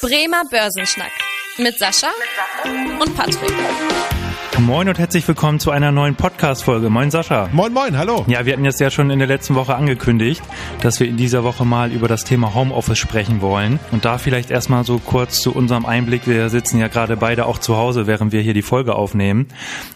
Bremer Börsenschnack mit Sascha und Patrick. Moin und herzlich willkommen zu einer neuen Podcast-Folge. Moin Sascha. Moin, moin, hallo. Ja, wir hatten jetzt ja schon in der letzten Woche angekündigt, dass wir in dieser Woche mal über das Thema Homeoffice sprechen wollen. Und da vielleicht erstmal so kurz zu unserem Einblick. Wir sitzen ja gerade beide auch zu Hause, während wir hier die Folge aufnehmen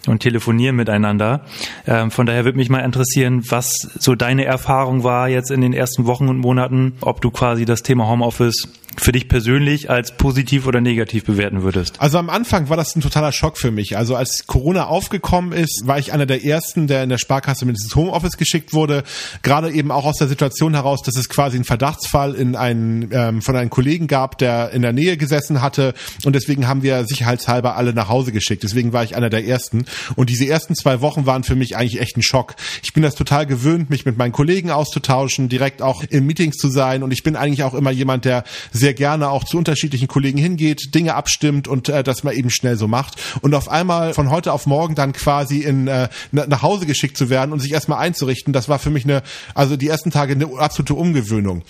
und telefonieren miteinander. Ähm, von daher würde mich mal interessieren, was so deine Erfahrung war jetzt in den ersten Wochen und Monaten, ob du quasi das Thema Homeoffice für dich persönlich als positiv oder negativ bewerten würdest? Also am Anfang war das ein totaler Schock für mich. Also als Corona aufgekommen ist, war ich einer der ersten, der in der Sparkasse mindestens Homeoffice geschickt wurde. Gerade eben auch aus der Situation heraus, dass es quasi einen Verdachtsfall in einen, ähm, von einem Kollegen gab, der in der Nähe gesessen hatte. Und deswegen haben wir sicherheitshalber alle nach Hause geschickt. Deswegen war ich einer der ersten. Und diese ersten zwei Wochen waren für mich eigentlich echt ein Schock. Ich bin das total gewöhnt, mich mit meinen Kollegen auszutauschen, direkt auch in Meetings zu sein. Und ich bin eigentlich auch immer jemand, der sehr gerne auch zu unterschiedlichen Kollegen hingeht, Dinge abstimmt und äh, das mal eben schnell so macht. Und auf einmal von heute auf morgen dann quasi in äh, nach Hause geschickt zu werden und sich erstmal einzurichten, das war für mich eine, also die ersten Tage eine absolute Umgewöhnung.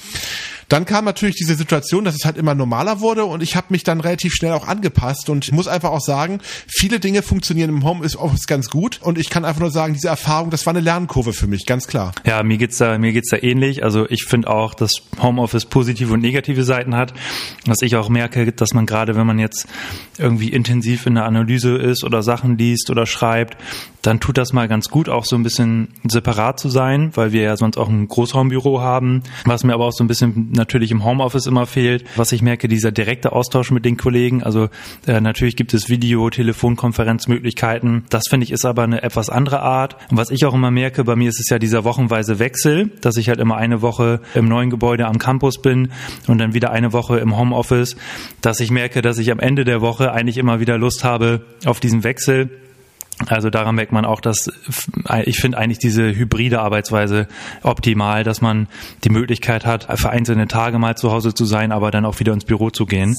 Dann kam natürlich diese Situation, dass es halt immer normaler wurde und ich habe mich dann relativ schnell auch angepasst und muss einfach auch sagen, viele Dinge funktionieren im Homeoffice ganz gut und ich kann einfach nur sagen, diese Erfahrung, das war eine Lernkurve für mich, ganz klar. Ja, mir geht's da, mir geht's da ähnlich. Also ich finde auch, dass Homeoffice positive und negative Seiten hat. Was ich auch merke, dass man gerade, wenn man jetzt irgendwie intensiv in der Analyse ist oder Sachen liest oder schreibt, dann tut das mal ganz gut, auch so ein bisschen separat zu sein, weil wir ja sonst auch ein Großraumbüro haben, was mir aber auch so ein bisschen natürlich im Homeoffice immer fehlt. Was ich merke, dieser direkte Austausch mit den Kollegen, also äh, natürlich gibt es Video, Telefonkonferenzmöglichkeiten. Das finde ich ist aber eine etwas andere Art. Und was ich auch immer merke, bei mir ist es ja dieser wochenweise Wechsel, dass ich halt immer eine Woche im neuen Gebäude am Campus bin und dann wieder eine Woche im Homeoffice, dass ich merke, dass ich am Ende der Woche eigentlich immer wieder Lust habe auf diesen Wechsel also daran merkt man auch, dass ich finde eigentlich diese hybride Arbeitsweise optimal, dass man die Möglichkeit hat, für einzelne Tage mal zu Hause zu sein, aber dann auch wieder ins Büro zu gehen.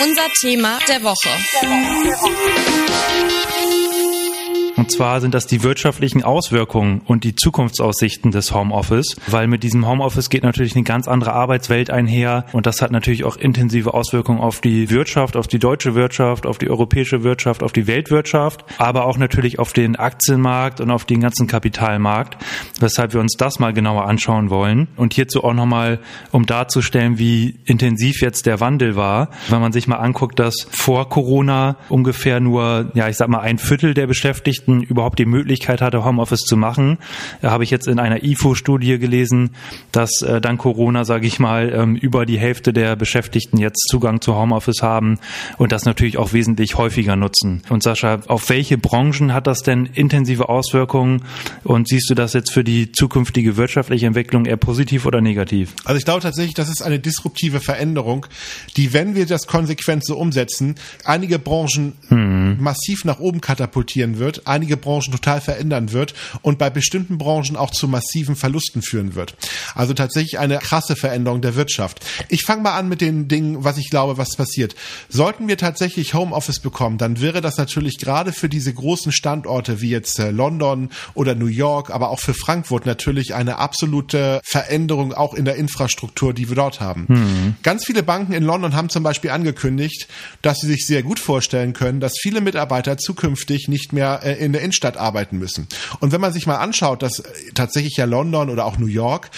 Unser Thema der Woche. Der Woche. Der Woche. Und zwar sind das die wirtschaftlichen Auswirkungen und die Zukunftsaussichten des Homeoffice, weil mit diesem Homeoffice geht natürlich eine ganz andere Arbeitswelt einher und das hat natürlich auch intensive Auswirkungen auf die Wirtschaft, auf die deutsche Wirtschaft, auf die europäische Wirtschaft, auf die Weltwirtschaft, aber auch natürlich auf den Aktienmarkt und auf den ganzen Kapitalmarkt, weshalb wir uns das mal genauer anschauen wollen. Und hierzu auch nochmal, um darzustellen, wie intensiv jetzt der Wandel war, wenn man sich mal anguckt, dass vor Corona ungefähr nur, ja, ich sag mal, ein Viertel der Beschäftigten Beschäftigten überhaupt die Möglichkeit hatte, Homeoffice zu machen. Da habe ich jetzt in einer IFO-Studie gelesen, dass äh, dank Corona, sage ich mal, ähm, über die Hälfte der Beschäftigten jetzt Zugang zu Homeoffice haben und das natürlich auch wesentlich häufiger nutzen. Und Sascha, auf welche Branchen hat das denn intensive Auswirkungen und siehst du das jetzt für die zukünftige wirtschaftliche Entwicklung eher positiv oder negativ? Also ich glaube tatsächlich, das ist eine disruptive Veränderung, die, wenn wir das konsequent so umsetzen, einige Branchen hm. massiv nach oben katapultieren wird, einige Branchen total verändern wird und bei bestimmten Branchen auch zu massiven Verlusten führen wird. Also tatsächlich eine krasse Veränderung der Wirtschaft. Ich fange mal an mit den Dingen, was ich glaube, was passiert. Sollten wir tatsächlich Homeoffice bekommen, dann wäre das natürlich gerade für diese großen Standorte wie jetzt äh, London oder New York, aber auch für Frankfurt natürlich eine absolute Veränderung auch in der Infrastruktur, die wir dort haben. Mhm. Ganz viele Banken in London haben zum Beispiel angekündigt, dass sie sich sehr gut vorstellen können, dass viele Mitarbeiter zukünftig nicht mehr äh, in der Innenstadt arbeiten müssen. Und wenn man sich mal anschaut, dass tatsächlich ja London oder auch New York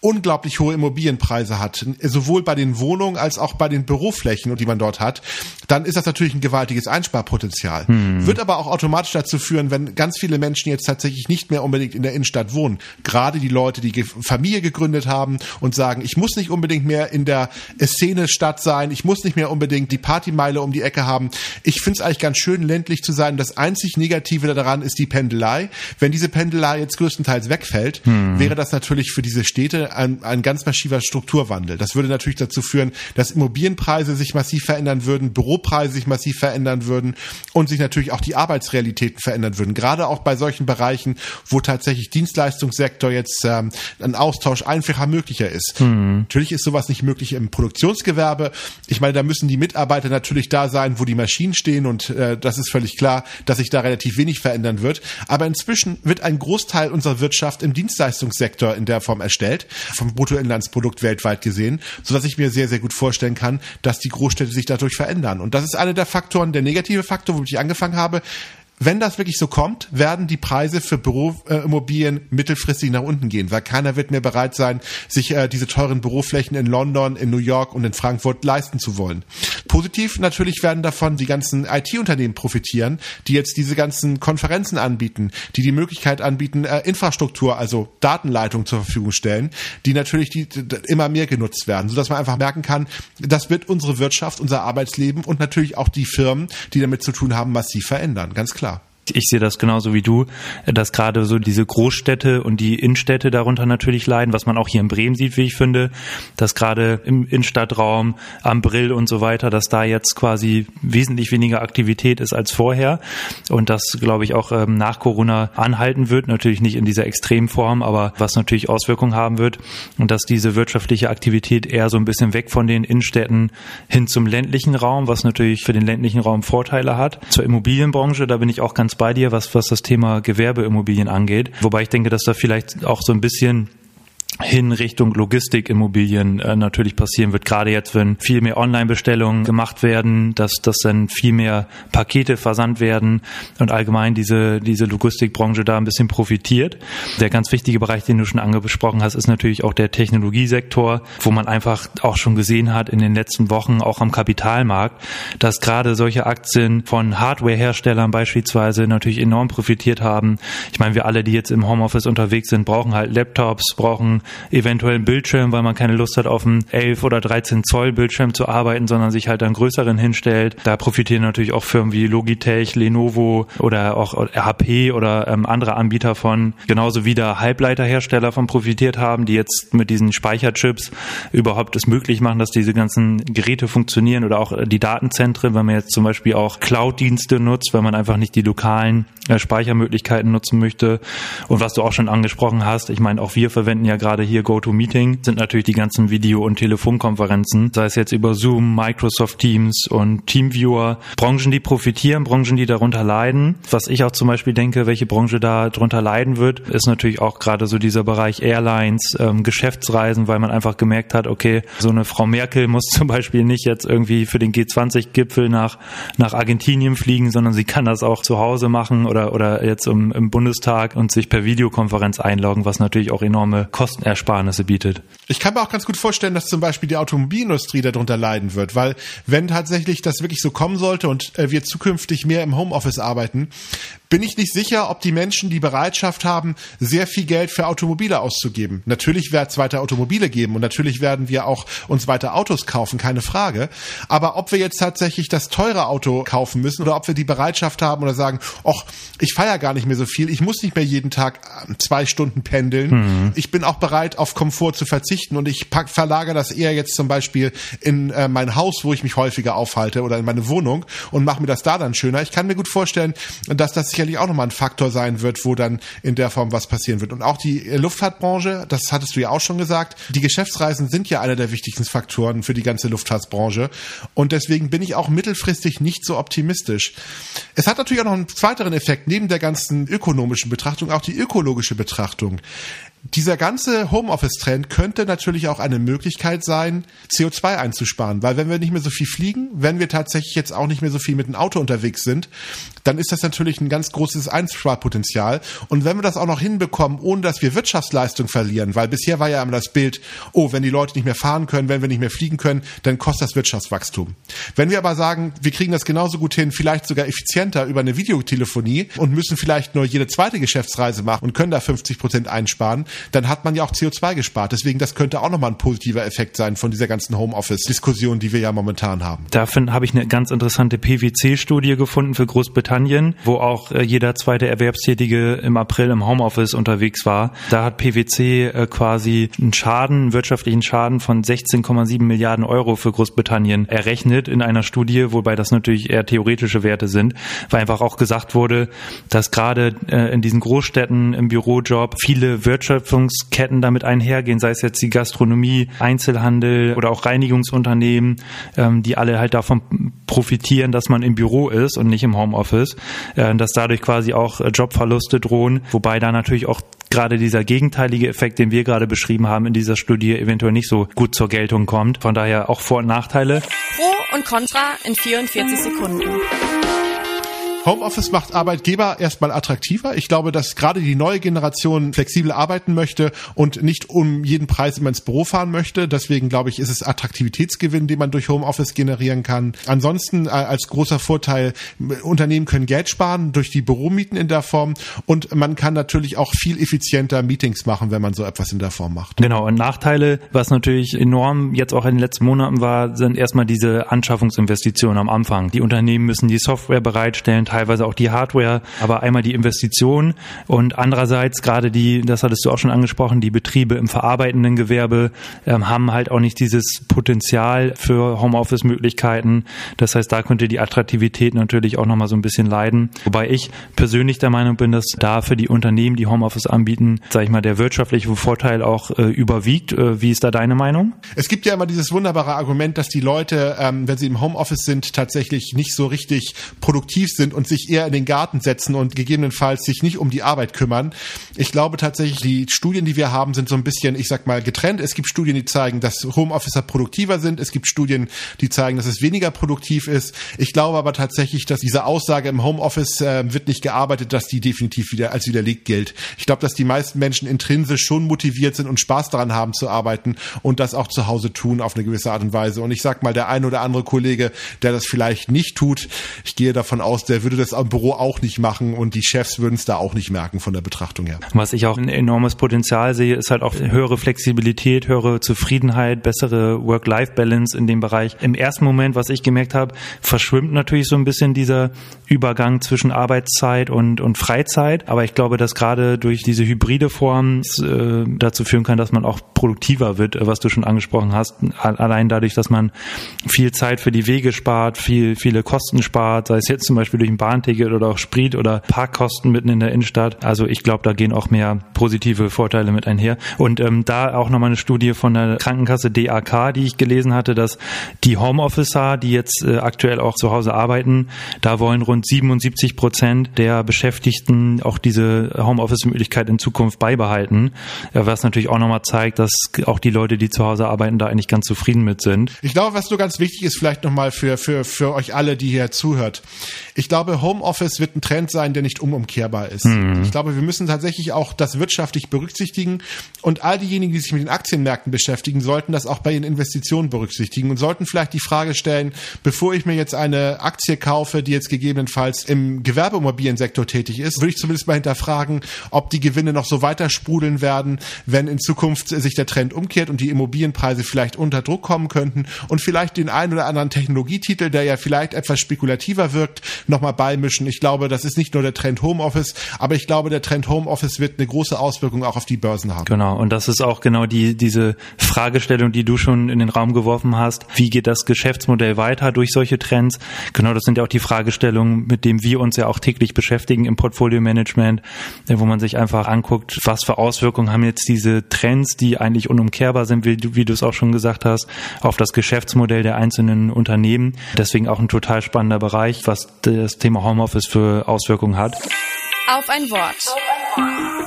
unglaublich hohe Immobilienpreise hat, sowohl bei den Wohnungen als auch bei den Büroflächen, die man dort hat, dann ist das natürlich ein gewaltiges Einsparpotenzial. Hm. Wird aber auch automatisch dazu führen, wenn ganz viele Menschen jetzt tatsächlich nicht mehr unbedingt in der Innenstadt wohnen, gerade die Leute, die Familie gegründet haben und sagen, ich muss nicht unbedingt mehr in der Szene-Stadt sein, ich muss nicht mehr unbedingt die Partymeile um die Ecke haben. Ich finde es eigentlich ganz schön, ländlich zu sein. Das einzig Negative daran ist die Pendelei. Wenn diese Pendelei jetzt größtenteils wegfällt, hm. wäre das natürlich für diese Städte ein, ein ganz massiver Strukturwandel. Das würde natürlich dazu führen, dass Immobilienpreise sich massiv verändern würden, Büropreise sich massiv verändern würden und sich natürlich auch die Arbeitsrealitäten verändern würden. Gerade auch bei solchen Bereichen, wo tatsächlich Dienstleistungssektor jetzt ähm, ein Austausch einfacher möglicher ist. Mhm. Natürlich ist sowas nicht möglich im Produktionsgewerbe. Ich meine, da müssen die Mitarbeiter natürlich da sein, wo die Maschinen stehen und äh, das ist völlig klar, dass sich da relativ wenig verändern wird. Aber inzwischen wird ein Großteil unserer Wirtschaft im Dienstleistungssektor in der Form erstellt. Vom Bruttoinlandsprodukt weltweit gesehen, sodass ich mir sehr, sehr gut vorstellen kann, dass die Großstädte sich dadurch verändern. Und das ist einer der Faktoren, der negative Faktor, womit ich angefangen habe wenn das wirklich so kommt, werden die Preise für Büroimmobilien mittelfristig nach unten gehen, weil keiner wird mehr bereit sein, sich äh, diese teuren Büroflächen in London, in New York und in Frankfurt leisten zu wollen. Positiv natürlich werden davon die ganzen IT-Unternehmen profitieren, die jetzt diese ganzen Konferenzen anbieten, die die Möglichkeit anbieten, äh, Infrastruktur, also Datenleitung zur Verfügung stellen, die natürlich die, die immer mehr genutzt werden, sodass man einfach merken kann, das wird unsere Wirtschaft, unser Arbeitsleben und natürlich auch die Firmen, die damit zu tun haben, massiv verändern. Ganz klar ich sehe das genauso wie du, dass gerade so diese Großstädte und die Innenstädte darunter natürlich leiden, was man auch hier in Bremen sieht, wie ich finde, dass gerade im Innenstadtraum, am Brill und so weiter, dass da jetzt quasi wesentlich weniger Aktivität ist als vorher und das, glaube ich, auch ähm, nach Corona anhalten wird, natürlich nicht in dieser Extremform, aber was natürlich Auswirkungen haben wird und dass diese wirtschaftliche Aktivität eher so ein bisschen weg von den Innenstädten hin zum ländlichen Raum, was natürlich für den ländlichen Raum Vorteile hat. Zur Immobilienbranche, da bin ich auch ganz bei dir, was, was das Thema Gewerbeimmobilien angeht. Wobei ich denke, dass da vielleicht auch so ein bisschen hin Richtung Logistikimmobilien äh, natürlich passieren wird. Gerade jetzt, wenn viel mehr Online-Bestellungen gemacht werden, dass, dass dann viel mehr Pakete versandt werden und allgemein diese, diese Logistikbranche da ein bisschen profitiert. Der ganz wichtige Bereich, den du schon angesprochen hast, ist natürlich auch der Technologiesektor, wo man einfach auch schon gesehen hat in den letzten Wochen, auch am Kapitalmarkt, dass gerade solche Aktien von Hardware-Herstellern beispielsweise natürlich enorm profitiert haben. Ich meine, wir alle, die jetzt im Homeoffice unterwegs sind, brauchen halt Laptops, brauchen eventuell einen Bildschirm, weil man keine Lust hat, auf einem 11 oder 13 Zoll Bildschirm zu arbeiten, sondern sich halt einen größeren hinstellt. Da profitieren natürlich auch Firmen wie Logitech, Lenovo oder auch HP oder ähm, andere Anbieter von. Genauso wie da Halbleiterhersteller von profitiert haben, die jetzt mit diesen Speicherchips überhaupt es möglich machen, dass diese ganzen Geräte funktionieren oder auch die Datenzentren, wenn man jetzt zum Beispiel auch Cloud-Dienste nutzt, wenn man einfach nicht die lokalen äh, Speichermöglichkeiten nutzen möchte. Und was du auch schon angesprochen hast, ich meine, auch wir verwenden ja gerade hier GoToMeeting, sind natürlich die ganzen Video- und Telefonkonferenzen, sei es jetzt über Zoom, Microsoft Teams und Teamviewer. Branchen, die profitieren, Branchen, die darunter leiden. Was ich auch zum Beispiel denke, welche Branche da drunter leiden wird, ist natürlich auch gerade so dieser Bereich Airlines, ähm, Geschäftsreisen, weil man einfach gemerkt hat, okay, so eine Frau Merkel muss zum Beispiel nicht jetzt irgendwie für den G20-Gipfel nach, nach Argentinien fliegen, sondern sie kann das auch zu Hause machen oder oder, jetzt im, im Bundestag und sich per Videokonferenz einloggen, was natürlich auch enorme Kostenersparnisse bietet. Ich kann mir auch ganz gut vorstellen, dass zum Beispiel die Automobilindustrie darunter leiden wird, weil wenn tatsächlich das wirklich so kommen sollte und äh, wir zukünftig mehr im Homeoffice arbeiten, bin ich nicht sicher, ob die Menschen die Bereitschaft haben, sehr viel Geld für Automobile auszugeben. Natürlich wird es weiter Automobile geben und natürlich werden wir auch uns weiter Autos kaufen, keine Frage. Aber ob wir jetzt tatsächlich das teure Auto kaufen müssen oder ob wir die Bereitschaft haben oder sagen, ach, ich feiere gar nicht mehr so viel, ich muss nicht mehr jeden Tag äh, zwei Stunden pendeln. Mhm. Ich bin auch bereit, auf Komfort zu verzichten und ich pack, verlagere das eher jetzt zum Beispiel in äh, mein Haus, wo ich mich häufiger aufhalte oder in meine Wohnung und mache mir das da dann schöner. Ich kann mir gut vorstellen, dass das sicherlich auch nochmal ein Faktor sein wird, wo dann in der Form was passieren wird. Und auch die Luftfahrtbranche, das hattest du ja auch schon gesagt, die Geschäftsreisen sind ja einer der wichtigsten Faktoren für die ganze Luftfahrtsbranche. Und deswegen bin ich auch mittelfristig nicht so optimistisch. Es hat natürlich auch noch einen weiteren Effekt, neben der ganzen ökonomischen Betrachtung, auch die ökologische Betrachtung dieser ganze Homeoffice-Trend könnte natürlich auch eine Möglichkeit sein, CO2 einzusparen, weil wenn wir nicht mehr so viel fliegen, wenn wir tatsächlich jetzt auch nicht mehr so viel mit dem Auto unterwegs sind, dann ist das natürlich ein ganz großes Einsparpotenzial. Und wenn wir das auch noch hinbekommen, ohne dass wir Wirtschaftsleistung verlieren, weil bisher war ja immer das Bild, oh, wenn die Leute nicht mehr fahren können, wenn wir nicht mehr fliegen können, dann kostet das Wirtschaftswachstum. Wenn wir aber sagen, wir kriegen das genauso gut hin, vielleicht sogar effizienter über eine Videotelefonie und müssen vielleicht nur jede zweite Geschäftsreise machen und können da 50 Prozent einsparen, dann hat man ja auch CO2 gespart. Deswegen, das könnte auch nochmal ein positiver Effekt sein von dieser ganzen Homeoffice-Diskussion, die wir ja momentan haben. Dafür habe ich eine ganz interessante PwC-Studie gefunden für Großbritannien, wo auch äh, jeder zweite Erwerbstätige im April im Homeoffice unterwegs war. Da hat PwC äh, quasi einen Schaden, einen wirtschaftlichen Schaden von 16,7 Milliarden Euro für Großbritannien errechnet in einer Studie, wobei das natürlich eher theoretische Werte sind, weil einfach auch gesagt wurde, dass gerade äh, in diesen Großstädten im Bürojob viele Wirtschaft Wertschöpfungsketten damit einhergehen, sei es jetzt die Gastronomie, Einzelhandel oder auch Reinigungsunternehmen, ähm, die alle halt davon profitieren, dass man im Büro ist und nicht im Homeoffice, äh, dass dadurch quasi auch äh, Jobverluste drohen, wobei da natürlich auch gerade dieser gegenteilige Effekt, den wir gerade beschrieben haben in dieser Studie, eventuell nicht so gut zur Geltung kommt. Von daher auch Vor- und Nachteile. Pro und Contra in 44 Sekunden. Homeoffice macht Arbeitgeber erstmal attraktiver. Ich glaube, dass gerade die neue Generation flexibel arbeiten möchte und nicht um jeden Preis immer ins Büro fahren möchte. Deswegen glaube ich, ist es Attraktivitätsgewinn, den man durch Homeoffice generieren kann. Ansonsten äh, als großer Vorteil, Unternehmen können Geld sparen durch die Büromieten in der Form und man kann natürlich auch viel effizienter Meetings machen, wenn man so etwas in der Form macht. Genau, und Nachteile, was natürlich enorm jetzt auch in den letzten Monaten war, sind erstmal diese Anschaffungsinvestitionen am Anfang. Die Unternehmen müssen die Software bereitstellen, teilweise auch die Hardware, aber einmal die Investition und andererseits gerade die, das hattest du auch schon angesprochen, die Betriebe im verarbeitenden Gewerbe ähm, haben halt auch nicht dieses Potenzial für Homeoffice-Möglichkeiten. Das heißt, da könnte die Attraktivität natürlich auch nochmal so ein bisschen leiden. Wobei ich persönlich der Meinung bin, dass da für die Unternehmen, die Homeoffice anbieten, sage ich mal, der wirtschaftliche Vorteil auch äh, überwiegt. Äh, wie ist da deine Meinung? Es gibt ja immer dieses wunderbare Argument, dass die Leute, ähm, wenn sie im Homeoffice sind, tatsächlich nicht so richtig produktiv sind und sich eher in den Garten setzen und gegebenenfalls sich nicht um die Arbeit kümmern. Ich glaube tatsächlich, die Studien, die wir haben, sind so ein bisschen, ich sag mal, getrennt. Es gibt Studien, die zeigen, dass Homeofficer produktiver sind. Es gibt Studien, die zeigen, dass es weniger produktiv ist. Ich glaube aber tatsächlich, dass diese Aussage im Homeoffice äh, wird nicht gearbeitet, dass die definitiv wieder als widerlegt gilt. Ich glaube, dass die meisten Menschen intrinsisch schon motiviert sind und Spaß daran haben zu arbeiten und das auch zu Hause tun auf eine gewisse Art und Weise. Und ich sag mal, der ein oder andere Kollege, der das vielleicht nicht tut, ich gehe davon aus, der würde das am Büro auch nicht machen und die Chefs würden es da auch nicht merken von der Betrachtung her. Was ich auch ein enormes Potenzial sehe, ist halt auch höhere Flexibilität, höhere Zufriedenheit, bessere Work-Life-Balance in dem Bereich. Im ersten Moment, was ich gemerkt habe, verschwimmt natürlich so ein bisschen dieser Übergang zwischen Arbeitszeit und, und Freizeit. Aber ich glaube, dass gerade durch diese hybride Form äh, dazu führen kann, dass man auch produktiver wird, was du schon angesprochen hast. Allein dadurch, dass man viel Zeit für die Wege spart, viel, viele Kosten spart, sei es jetzt zum Beispiel durch ein Bahnticket oder auch Sprit oder Parkkosten mitten in der Innenstadt. Also ich glaube, da gehen auch mehr positive Vorteile mit einher. Und ähm, da auch nochmal eine Studie von der Krankenkasse DAK, die ich gelesen hatte, dass die Homeofficer, die jetzt äh, aktuell auch zu Hause arbeiten, da wollen rund 77 Prozent der Beschäftigten auch diese Homeoffice-Möglichkeit in Zukunft beibehalten, äh, was natürlich auch nochmal zeigt, dass auch die Leute, die zu Hause arbeiten, da eigentlich ganz zufrieden mit sind. Ich glaube, was nur ganz wichtig ist, vielleicht nochmal für, für, für euch alle, die hier zuhört. Ich glaube, Homeoffice wird ein Trend sein, der nicht unumkehrbar ist. Mhm. Ich glaube, wir müssen tatsächlich auch das wirtschaftlich berücksichtigen und all diejenigen, die sich mit den Aktienmärkten beschäftigen, sollten das auch bei ihren Investitionen berücksichtigen und sollten vielleicht die Frage stellen, bevor ich mir jetzt eine Aktie kaufe, die jetzt gegebenenfalls im Gewerbeimmobiliensektor tätig ist, würde ich zumindest mal hinterfragen, ob die Gewinne noch so weiter sprudeln werden, wenn in Zukunft sich der Trend umkehrt und die Immobilienpreise vielleicht unter Druck kommen könnten und vielleicht den einen oder anderen Technologietitel, der ja vielleicht etwas spekulativer wirkt, nochmal beimischen. Ich glaube, das ist nicht nur der Trend Homeoffice, aber ich glaube, der Trend Homeoffice wird eine große Auswirkung auch auf die Börsen haben. Genau, und das ist auch genau die, diese Fragestellung, die du schon in den Raum geworfen hast. Wie geht das Geschäftsmodell weiter durch solche Trends? Genau, das sind ja auch die Fragestellungen, mit denen wir uns ja auch täglich beschäftigen im Portfolio-Management, wo man sich einfach anguckt, was für Auswirkungen haben jetzt diese Trends, die eigentlich unumkehrbar sind, wie du, wie du es auch schon gesagt hast, auf das Geschäftsmodell der einzelnen Unternehmen. Deswegen auch ein total spannender Bereich, was das Thema Homeoffice für Auswirkungen hat. Auf ein Wort.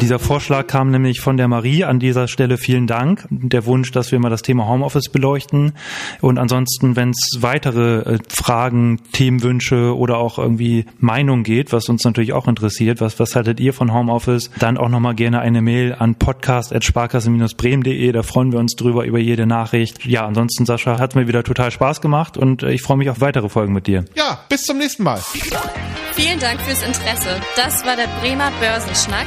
Dieser Vorschlag kam nämlich von der Marie. An dieser Stelle vielen Dank. Der Wunsch, dass wir mal das Thema Homeoffice beleuchten. Und ansonsten, wenn es weitere äh, Fragen, Themenwünsche oder auch irgendwie Meinung geht, was uns natürlich auch interessiert, was, was haltet ihr von Homeoffice, dann auch nochmal gerne eine Mail an podcast.sparkasse-bremen.de. Da freuen wir uns drüber über jede Nachricht. Ja, ansonsten, Sascha, hat mir wieder total Spaß gemacht und äh, ich freue mich auf weitere Folgen mit dir. Ja, bis zum nächsten Mal. Vielen Dank fürs Interesse. Das war der Bremer Börsenschnack,